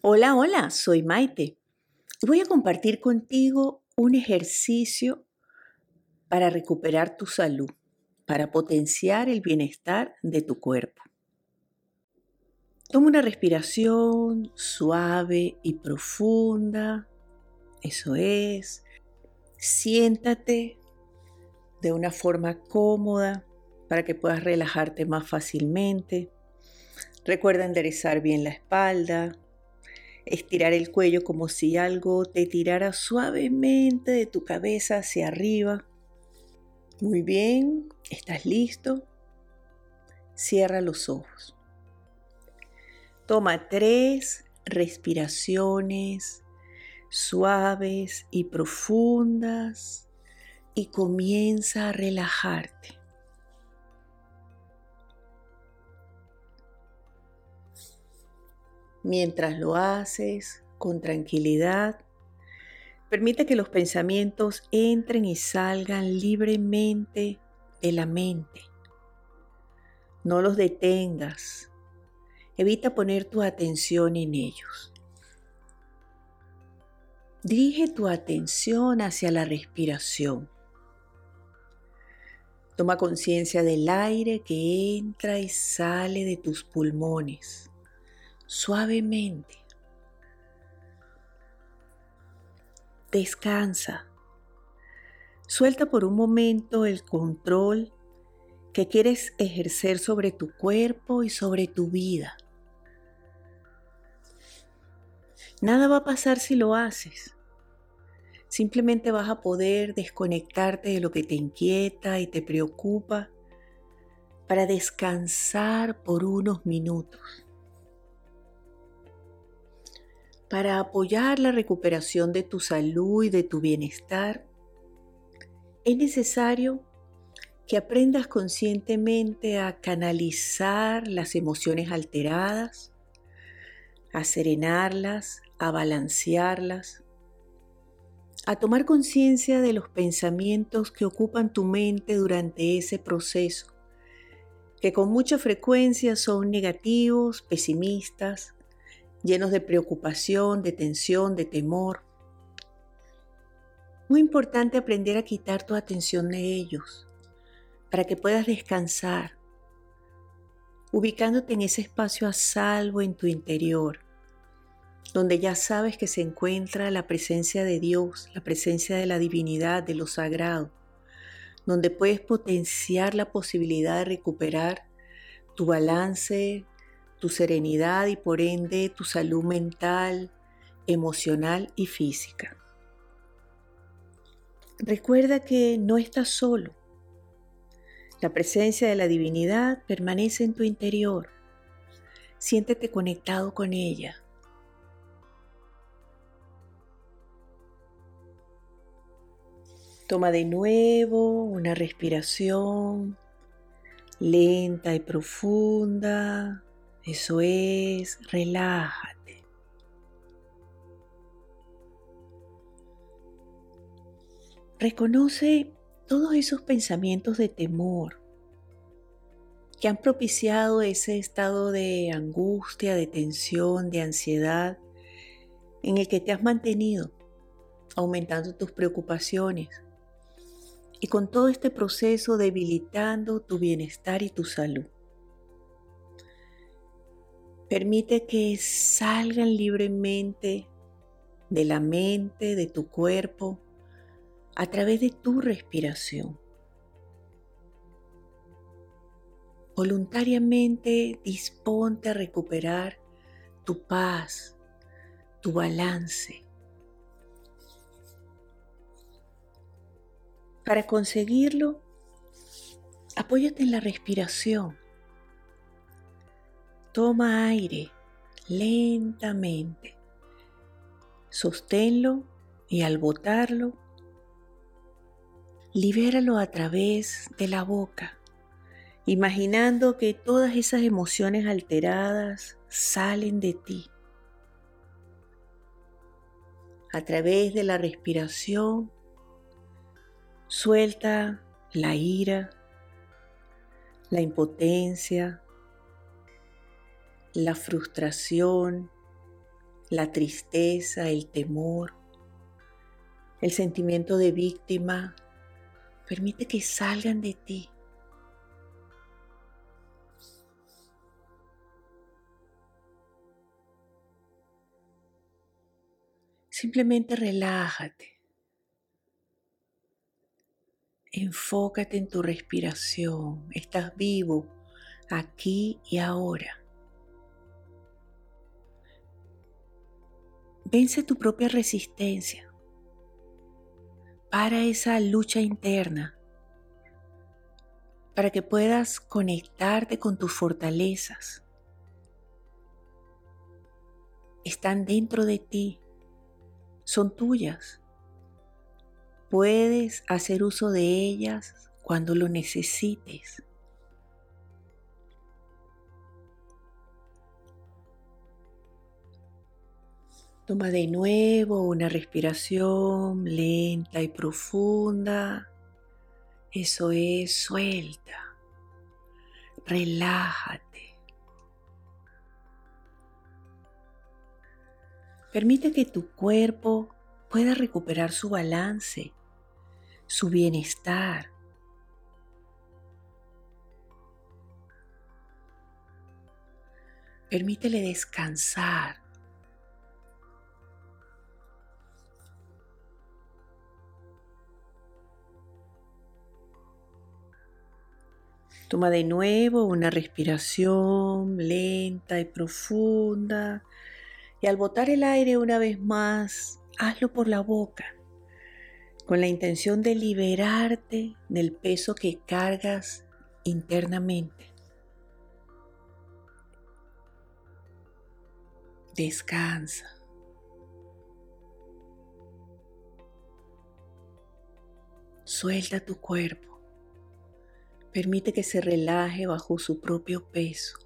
Hola, hola, soy Maite. Voy a compartir contigo un ejercicio para recuperar tu salud, para potenciar el bienestar de tu cuerpo. Toma una respiración suave y profunda. Eso es. Siéntate de una forma cómoda para que puedas relajarte más fácilmente. Recuerda enderezar bien la espalda, estirar el cuello como si algo te tirara suavemente de tu cabeza hacia arriba. Muy bien, ¿estás listo? Cierra los ojos. Toma tres respiraciones suaves y profundas y comienza a relajarte. Mientras lo haces con tranquilidad, permite que los pensamientos entren y salgan libremente de la mente. No los detengas. Evita poner tu atención en ellos. Dirige tu atención hacia la respiración. Toma conciencia del aire que entra y sale de tus pulmones suavemente. Descansa. Suelta por un momento el control que quieres ejercer sobre tu cuerpo y sobre tu vida. Nada va a pasar si lo haces. Simplemente vas a poder desconectarte de lo que te inquieta y te preocupa para descansar por unos minutos. Para apoyar la recuperación de tu salud y de tu bienestar, es necesario que aprendas conscientemente a canalizar las emociones alteradas, a serenarlas, a balancearlas, a tomar conciencia de los pensamientos que ocupan tu mente durante ese proceso, que con mucha frecuencia son negativos, pesimistas, llenos de preocupación, de tensión, de temor. Muy importante aprender a quitar tu atención de ellos para que puedas descansar, ubicándote en ese espacio a salvo en tu interior, donde ya sabes que se encuentra la presencia de Dios, la presencia de la divinidad, de lo sagrado, donde puedes potenciar la posibilidad de recuperar tu balance, tu serenidad y por ende tu salud mental, emocional y física. Recuerda que no estás solo. La presencia de la divinidad permanece en tu interior. Siéntete conectado con ella. Toma de nuevo una respiración lenta y profunda. Eso es, relájate. Reconoce todos esos pensamientos de temor que han propiciado ese estado de angustia, de tensión, de ansiedad en el que te has mantenido, aumentando tus preocupaciones y con todo este proceso debilitando tu bienestar y tu salud. Permite que salgan libremente de la mente, de tu cuerpo, a través de tu respiración. Voluntariamente disponte a recuperar tu paz, tu balance. Para conseguirlo, apóyate en la respiración. Toma aire lentamente. Sosténlo y al botarlo, libéralo a través de la boca, imaginando que todas esas emociones alteradas salen de ti. A través de la respiración, suelta la ira, la impotencia, la frustración, la tristeza, el temor, el sentimiento de víctima. Permite que salgan de ti. Simplemente relájate. Enfócate en tu respiración. Estás vivo aquí y ahora. Vence tu propia resistencia. Para esa lucha interna. Para que puedas conectarte con tus fortalezas. Están dentro de ti. Son tuyas. Puedes hacer uso de ellas cuando lo necesites. Toma de nuevo una respiración lenta y profunda. Eso es, suelta. Relájate. Permite que tu cuerpo pueda recuperar su balance, su bienestar. Permítele descansar. Toma de nuevo una respiración lenta y profunda y al botar el aire una vez más, hazlo por la boca con la intención de liberarte del peso que cargas internamente. Descansa. Suelta tu cuerpo. Permite que se relaje bajo su propio peso.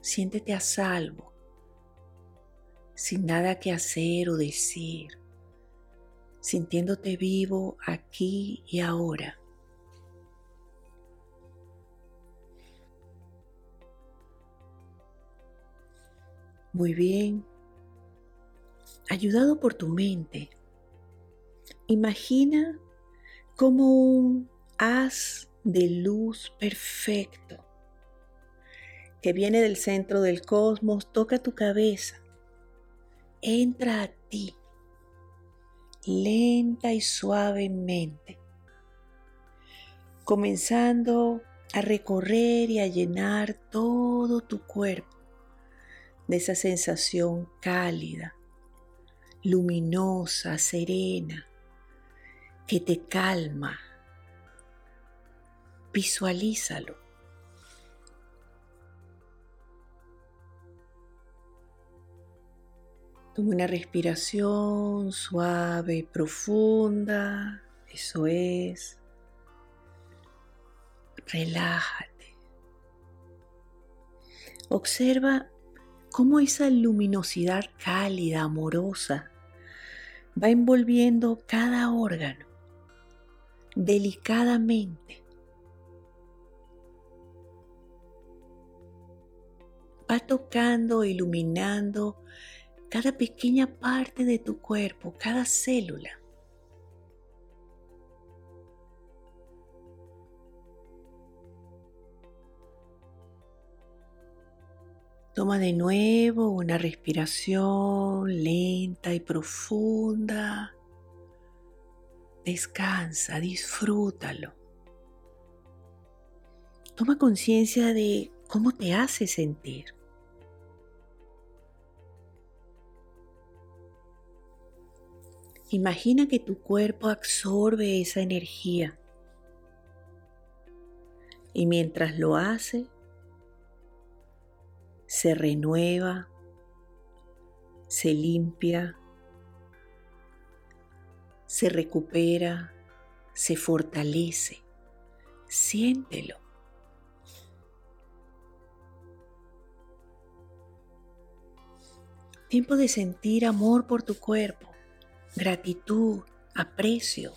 Siéntete a salvo, sin nada que hacer o decir, sintiéndote vivo aquí y ahora. Muy bien. Ayudado por tu mente, imagina como un haz de luz perfecto que viene del centro del cosmos, toca tu cabeza, entra a ti lenta y suavemente, comenzando a recorrer y a llenar todo tu cuerpo de esa sensación cálida, luminosa, serena, que te calma. Visualízalo. Toma una respiración suave, profunda. Eso es. Relájate. Observa cómo esa luminosidad cálida, amorosa, va envolviendo cada órgano delicadamente. Va tocando, iluminando cada pequeña parte de tu cuerpo, cada célula. Toma de nuevo una respiración lenta y profunda. Descansa, disfrútalo. Toma conciencia de cómo te hace sentir. Imagina que tu cuerpo absorbe esa energía y mientras lo hace, se renueva, se limpia, se recupera, se fortalece. Siéntelo. Tiempo de sentir amor por tu cuerpo, gratitud, aprecio.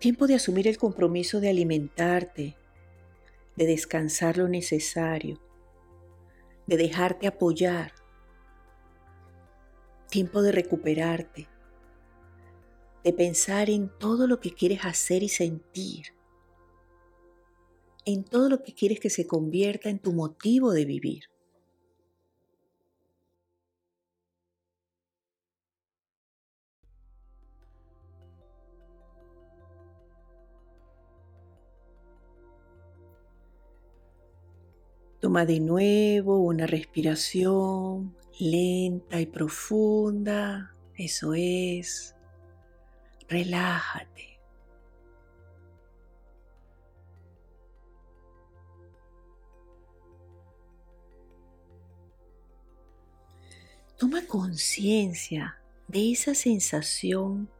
Tiempo de asumir el compromiso de alimentarte, de descansar lo necesario, de dejarte apoyar. Tiempo de recuperarte, de pensar en todo lo que quieres hacer y sentir, en todo lo que quieres que se convierta en tu motivo de vivir. Toma de nuevo una respiración lenta y profunda. Eso es. Relájate. Toma conciencia de esa sensación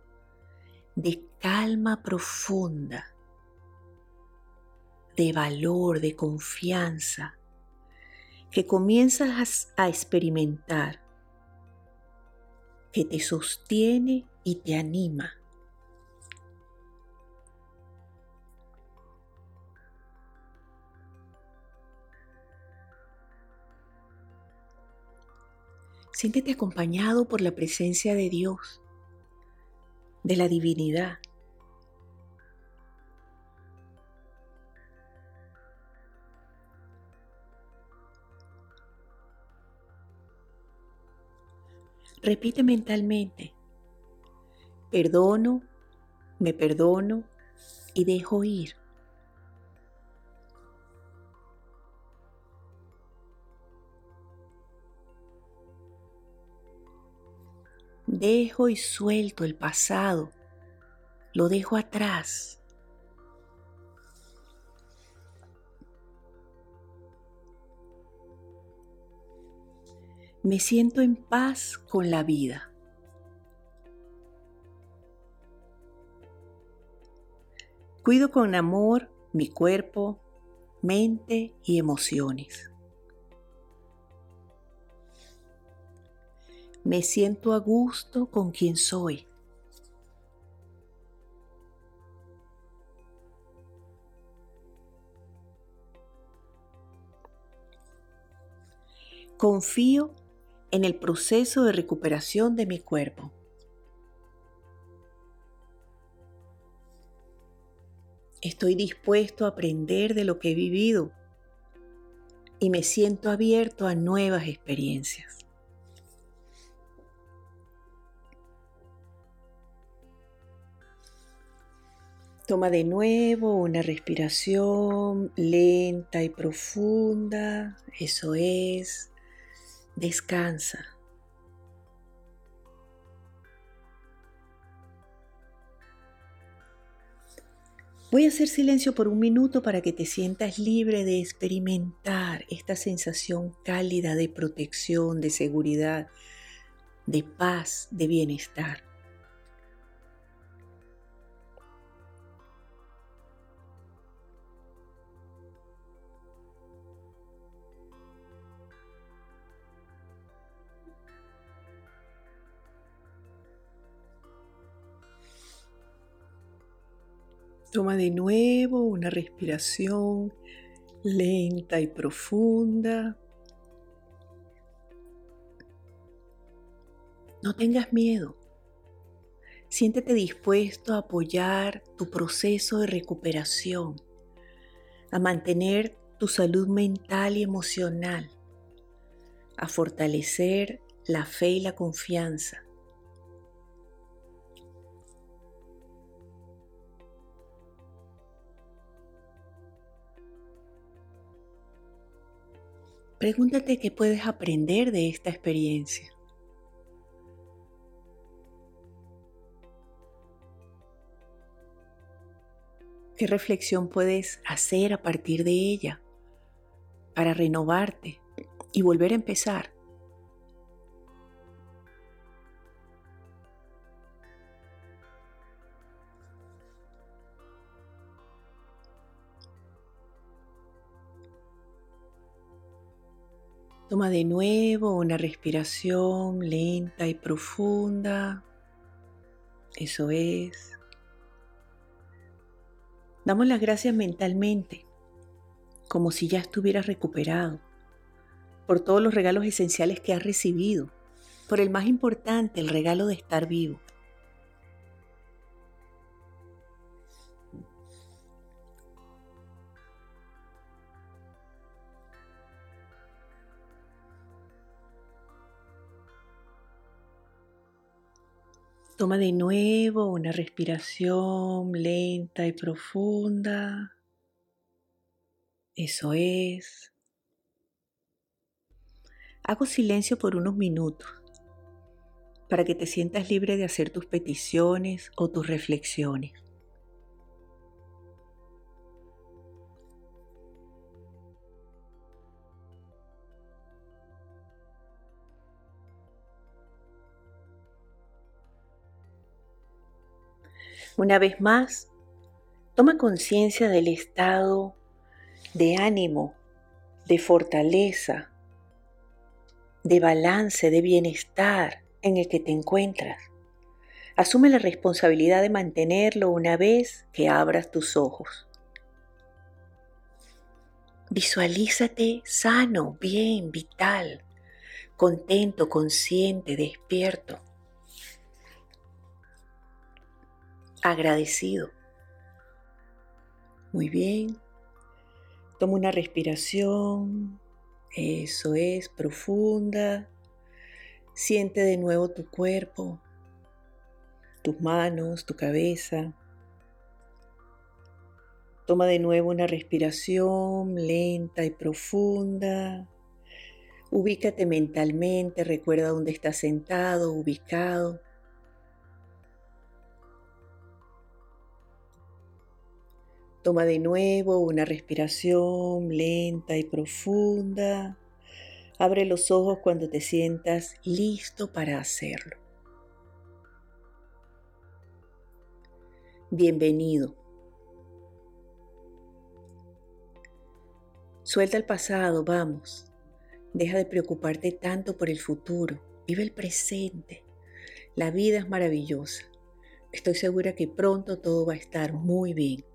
de calma profunda, de valor, de confianza que comienzas a experimentar, que te sostiene y te anima. Siéntete acompañado por la presencia de Dios, de la divinidad. Repite mentalmente, perdono, me perdono y dejo ir. Dejo y suelto el pasado, lo dejo atrás. Me siento en paz con la vida. Cuido con amor mi cuerpo, mente y emociones. Me siento a gusto con quien soy. Confío en el proceso de recuperación de mi cuerpo. Estoy dispuesto a aprender de lo que he vivido y me siento abierto a nuevas experiencias. Toma de nuevo una respiración lenta y profunda. Eso es. Descansa. Voy a hacer silencio por un minuto para que te sientas libre de experimentar esta sensación cálida de protección, de seguridad, de paz, de bienestar. Toma de nuevo una respiración lenta y profunda. No tengas miedo. Siéntete dispuesto a apoyar tu proceso de recuperación, a mantener tu salud mental y emocional, a fortalecer la fe y la confianza Pregúntate qué puedes aprender de esta experiencia. ¿Qué reflexión puedes hacer a partir de ella para renovarte y volver a empezar? Toma de nuevo una respiración lenta y profunda. Eso es. Damos las gracias mentalmente, como si ya estuvieras recuperado, por todos los regalos esenciales que has recibido, por el más importante, el regalo de estar vivo. Toma de nuevo una respiración lenta y profunda. Eso es. Hago silencio por unos minutos para que te sientas libre de hacer tus peticiones o tus reflexiones. Una vez más, toma conciencia del estado de ánimo, de fortaleza, de balance, de bienestar en el que te encuentras. Asume la responsabilidad de mantenerlo una vez que abras tus ojos. Visualízate sano, bien, vital, contento, consciente, despierto. Agradecido. Muy bien. Toma una respiración. Eso es, profunda. Siente de nuevo tu cuerpo, tus manos, tu cabeza. Toma de nuevo una respiración lenta y profunda. Ubícate mentalmente, recuerda dónde estás sentado, ubicado. Toma de nuevo una respiración lenta y profunda. Abre los ojos cuando te sientas listo para hacerlo. Bienvenido. Suelta el pasado, vamos. Deja de preocuparte tanto por el futuro. Vive el presente. La vida es maravillosa. Estoy segura que pronto todo va a estar muy bien.